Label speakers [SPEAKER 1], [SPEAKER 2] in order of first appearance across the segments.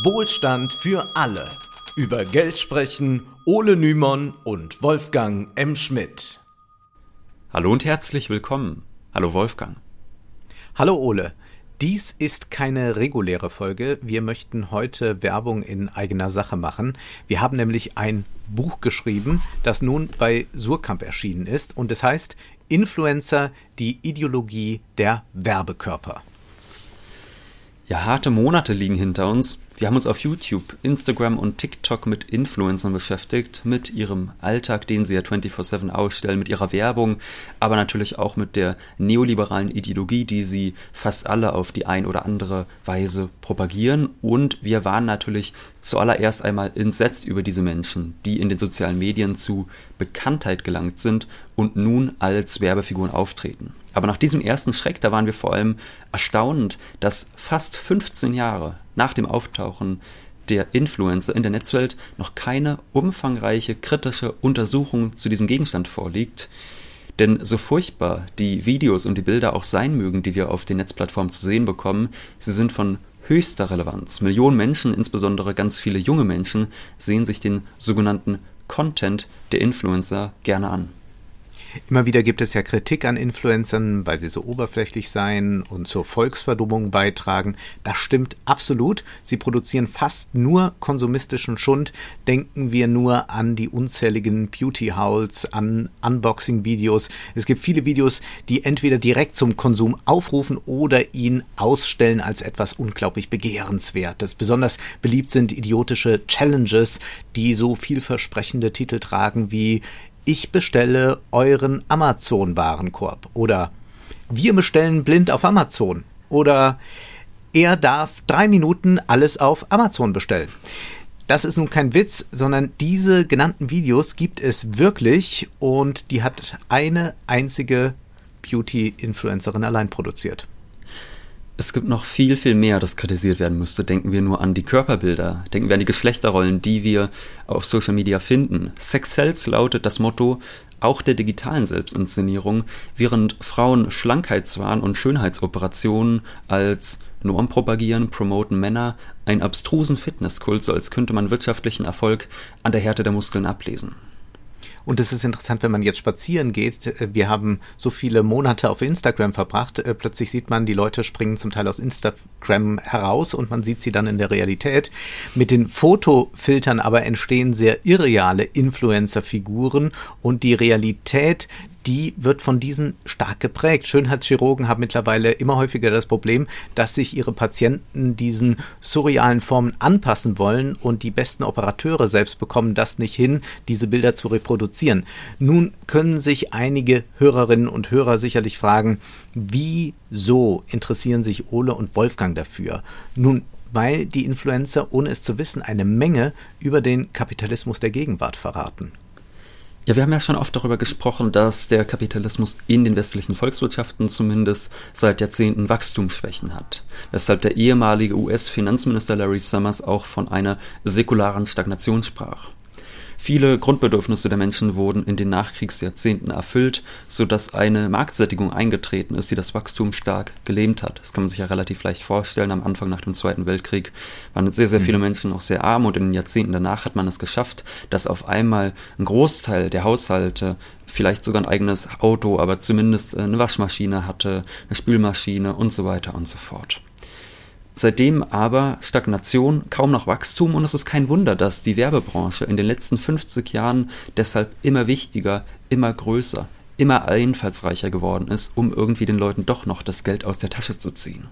[SPEAKER 1] Wohlstand für alle. Über Geld sprechen Ole Nymon und Wolfgang M. Schmidt.
[SPEAKER 2] Hallo und herzlich willkommen. Hallo Wolfgang.
[SPEAKER 1] Hallo Ole. Dies ist keine reguläre Folge. Wir möchten heute Werbung in eigener Sache machen. Wir haben nämlich ein Buch geschrieben, das nun bei Surkamp erschienen ist und es heißt Influencer, die Ideologie der Werbekörper.
[SPEAKER 2] Ja, harte Monate liegen hinter uns. Wir haben uns auf YouTube, Instagram und TikTok mit Influencern beschäftigt, mit ihrem Alltag, den sie ja 24-7 ausstellen, mit ihrer Werbung, aber natürlich auch mit der neoliberalen Ideologie, die sie fast alle auf die ein oder andere Weise propagieren. Und wir waren natürlich zuallererst einmal entsetzt über diese Menschen, die in den sozialen Medien zu Bekanntheit gelangt sind und nun als Werbefiguren auftreten. Aber nach diesem ersten Schreck, da waren wir vor allem erstaunt, dass fast 15 Jahre nach dem Auftauchen der Influencer in der Netzwelt noch keine umfangreiche kritische Untersuchung zu diesem Gegenstand vorliegt. Denn so furchtbar die Videos und die Bilder auch sein mögen, die wir auf den Netzplattformen zu sehen bekommen, sie sind von höchster Relevanz. Millionen Menschen, insbesondere ganz viele junge Menschen, sehen sich den sogenannten Content der Influencer gerne an.
[SPEAKER 1] Immer wieder gibt es ja Kritik an Influencern, weil sie so oberflächlich seien und zur Volksverdummung beitragen. Das stimmt absolut. Sie produzieren fast nur konsumistischen Schund. Denken wir nur an die unzähligen Beauty Hauls, an Unboxing-Videos. Es gibt viele Videos, die entweder direkt zum Konsum aufrufen oder ihn ausstellen als etwas unglaublich begehrenswertes. Besonders beliebt sind idiotische Challenges, die so vielversprechende Titel tragen wie ich bestelle euren Amazon-Warenkorb oder wir bestellen blind auf Amazon oder er darf drei Minuten alles auf Amazon bestellen. Das ist nun kein Witz, sondern diese genannten Videos gibt es wirklich und die hat eine einzige Beauty-Influencerin allein produziert.
[SPEAKER 2] Es gibt noch viel, viel mehr, das kritisiert werden müsste. Denken wir nur an die Körperbilder, denken wir an die Geschlechterrollen, die wir auf Social Media finden. Sex Sells lautet das Motto auch der digitalen Selbstinszenierung, während Frauen Schlankheitswahn und Schönheitsoperationen als Norm propagieren, promoten Männer einen abstrusen Fitnesskult, so als könnte man wirtschaftlichen Erfolg an der Härte der Muskeln ablesen.
[SPEAKER 1] Und es ist interessant, wenn man jetzt spazieren geht. Äh, wir haben so viele Monate auf Instagram verbracht. Äh, plötzlich sieht man, die Leute springen zum Teil aus Instagram heraus und man sieht sie dann in der Realität. Mit den Fotofiltern aber entstehen sehr irreale Influencer-Figuren und die Realität, die wird von diesen stark geprägt. Schönheitschirurgen haben mittlerweile immer häufiger das Problem, dass sich ihre Patienten diesen surrealen Formen anpassen wollen und die besten Operateure selbst bekommen das nicht hin, diese Bilder zu reproduzieren. Nun können sich einige Hörerinnen und Hörer sicherlich fragen, wieso interessieren sich Ole und Wolfgang dafür? Nun, weil die Influencer, ohne es zu wissen, eine Menge über den Kapitalismus der Gegenwart verraten.
[SPEAKER 2] Ja, wir haben ja schon oft darüber gesprochen, dass der Kapitalismus in den westlichen Volkswirtschaften zumindest seit Jahrzehnten Wachstumsschwächen hat, weshalb der ehemalige US-Finanzminister Larry Summers auch von einer säkularen Stagnation sprach. Viele Grundbedürfnisse der Menschen wurden in den Nachkriegsjahrzehnten erfüllt, sodass eine Marktsättigung eingetreten ist, die das Wachstum stark gelähmt hat. Das kann man sich ja relativ leicht vorstellen. Am Anfang nach dem Zweiten Weltkrieg waren sehr, sehr viele mhm. Menschen noch sehr arm und in den Jahrzehnten danach hat man es geschafft, dass auf einmal ein Großteil der Haushalte vielleicht sogar ein eigenes Auto, aber zumindest eine Waschmaschine hatte, eine Spülmaschine und so weiter und so fort. Seitdem aber Stagnation, kaum noch Wachstum und es ist kein Wunder, dass die Werbebranche in den letzten 50 Jahren deshalb immer wichtiger, immer größer, immer einfallsreicher geworden ist, um irgendwie den Leuten doch noch das Geld aus der Tasche zu ziehen.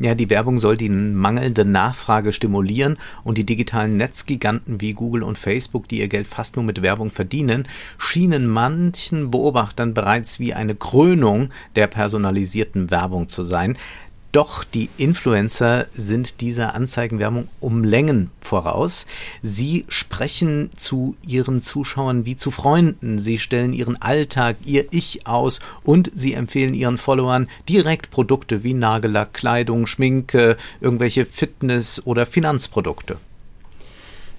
[SPEAKER 1] Ja, die Werbung soll die mangelnde Nachfrage stimulieren und die digitalen Netzgiganten wie Google und Facebook, die ihr Geld fast nur mit Werbung verdienen, schienen manchen Beobachtern bereits wie eine Krönung der personalisierten Werbung zu sein. Doch die Influencer sind dieser Anzeigenwerbung um Längen voraus. Sie sprechen zu ihren Zuschauern wie zu Freunden. Sie stellen ihren Alltag, ihr Ich aus und sie empfehlen ihren Followern direkt Produkte wie Nagellack, Kleidung, Schminke, irgendwelche Fitness- oder Finanzprodukte.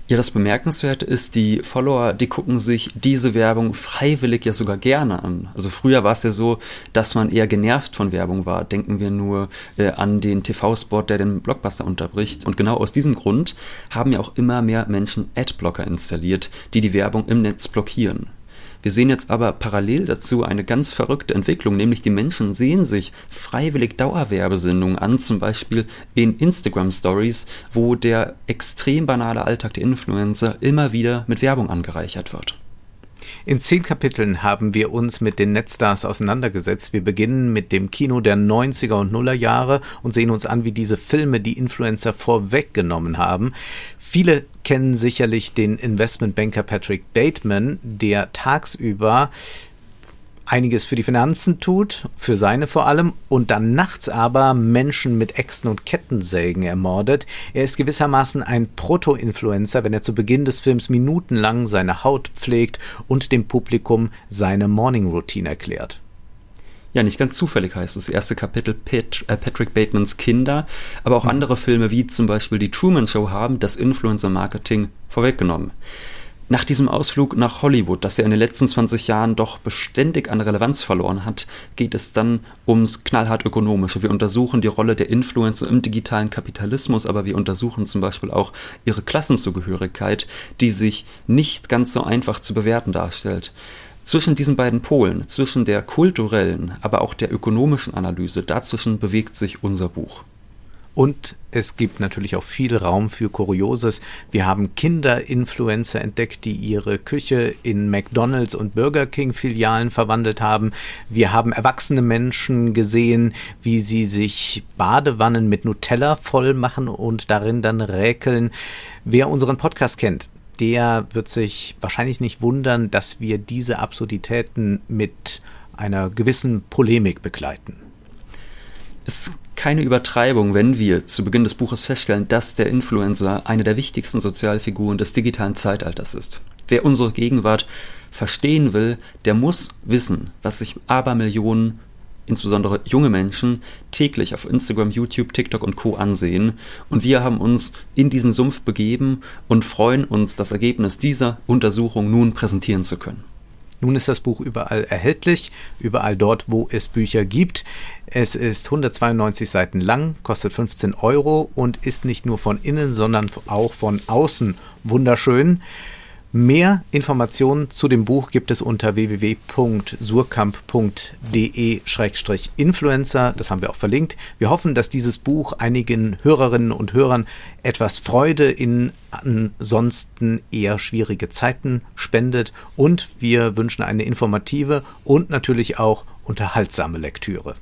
[SPEAKER 2] Ja, das Bemerkenswerte ist, die Follower, die gucken sich diese Werbung freiwillig ja sogar gerne an. Also früher war es ja so, dass man eher genervt von Werbung war. Denken wir nur äh, an den TV-Spot, der den Blockbuster unterbricht. Und genau aus diesem Grund haben ja auch immer mehr Menschen Adblocker installiert, die die Werbung im Netz blockieren. Wir sehen jetzt aber parallel dazu eine ganz verrückte Entwicklung, nämlich die Menschen sehen sich freiwillig Dauerwerbesendungen an, zum Beispiel in Instagram Stories, wo der extrem banale Alltag der Influencer immer wieder mit Werbung angereichert wird.
[SPEAKER 1] In zehn Kapiteln haben wir uns mit den Netzstars auseinandergesetzt. Wir beginnen mit dem Kino der 90er und Nuller Jahre und sehen uns an, wie diese Filme die Influencer vorweggenommen haben. Viele kennen sicherlich den Investmentbanker Patrick Bateman, der tagsüber einiges für die Finanzen tut, für seine vor allem, und dann nachts aber Menschen mit Äxten und Kettensägen ermordet. Er ist gewissermaßen ein Proto-Influencer, wenn er zu Beginn des Films minutenlang seine Haut pflegt und dem Publikum seine Morning Routine erklärt.
[SPEAKER 2] Ja, nicht ganz zufällig heißt das erste Kapitel Pat äh, Patrick Batemans Kinder, aber auch mhm. andere Filme wie zum Beispiel die Truman Show haben das Influencer-Marketing vorweggenommen. Nach diesem Ausflug nach Hollywood, das ja in den letzten 20 Jahren doch beständig an Relevanz verloren hat, geht es dann ums knallhart ökonomische. Wir untersuchen die Rolle der Influencer im digitalen Kapitalismus, aber wir untersuchen zum Beispiel auch ihre Klassenzugehörigkeit, die sich nicht ganz so einfach zu bewerten darstellt. Zwischen diesen beiden Polen, zwischen der kulturellen, aber auch der ökonomischen Analyse, dazwischen bewegt sich unser Buch.
[SPEAKER 1] Und es gibt natürlich auch viel Raum für Kurioses. Wir haben Kinder-Influencer entdeckt, die ihre Küche in McDonalds und Burger King Filialen verwandelt haben. Wir haben erwachsene Menschen gesehen, wie sie sich Badewannen mit Nutella voll machen und darin dann räkeln. Wer unseren Podcast kennt, der wird sich wahrscheinlich nicht wundern, dass wir diese Absurditäten mit einer gewissen Polemik begleiten.
[SPEAKER 2] Es keine Übertreibung, wenn wir zu Beginn des Buches feststellen, dass der Influencer eine der wichtigsten Sozialfiguren des digitalen Zeitalters ist. Wer unsere Gegenwart verstehen will, der muss wissen, was sich Abermillionen, insbesondere junge Menschen, täglich auf Instagram, YouTube, TikTok und Co. ansehen. Und wir haben uns in diesen Sumpf begeben und freuen uns, das Ergebnis dieser Untersuchung nun präsentieren zu können.
[SPEAKER 1] Nun ist das Buch überall erhältlich, überall dort, wo es Bücher gibt. Es ist 192 Seiten lang, kostet 15 Euro und ist nicht nur von innen, sondern auch von außen wunderschön. Mehr Informationen zu dem Buch gibt es unter www.surkamp.de-influencer. Das haben wir auch verlinkt. Wir hoffen, dass dieses Buch einigen Hörerinnen und Hörern etwas Freude in ansonsten eher schwierige Zeiten spendet und wir wünschen eine informative und natürlich auch unterhaltsame Lektüre.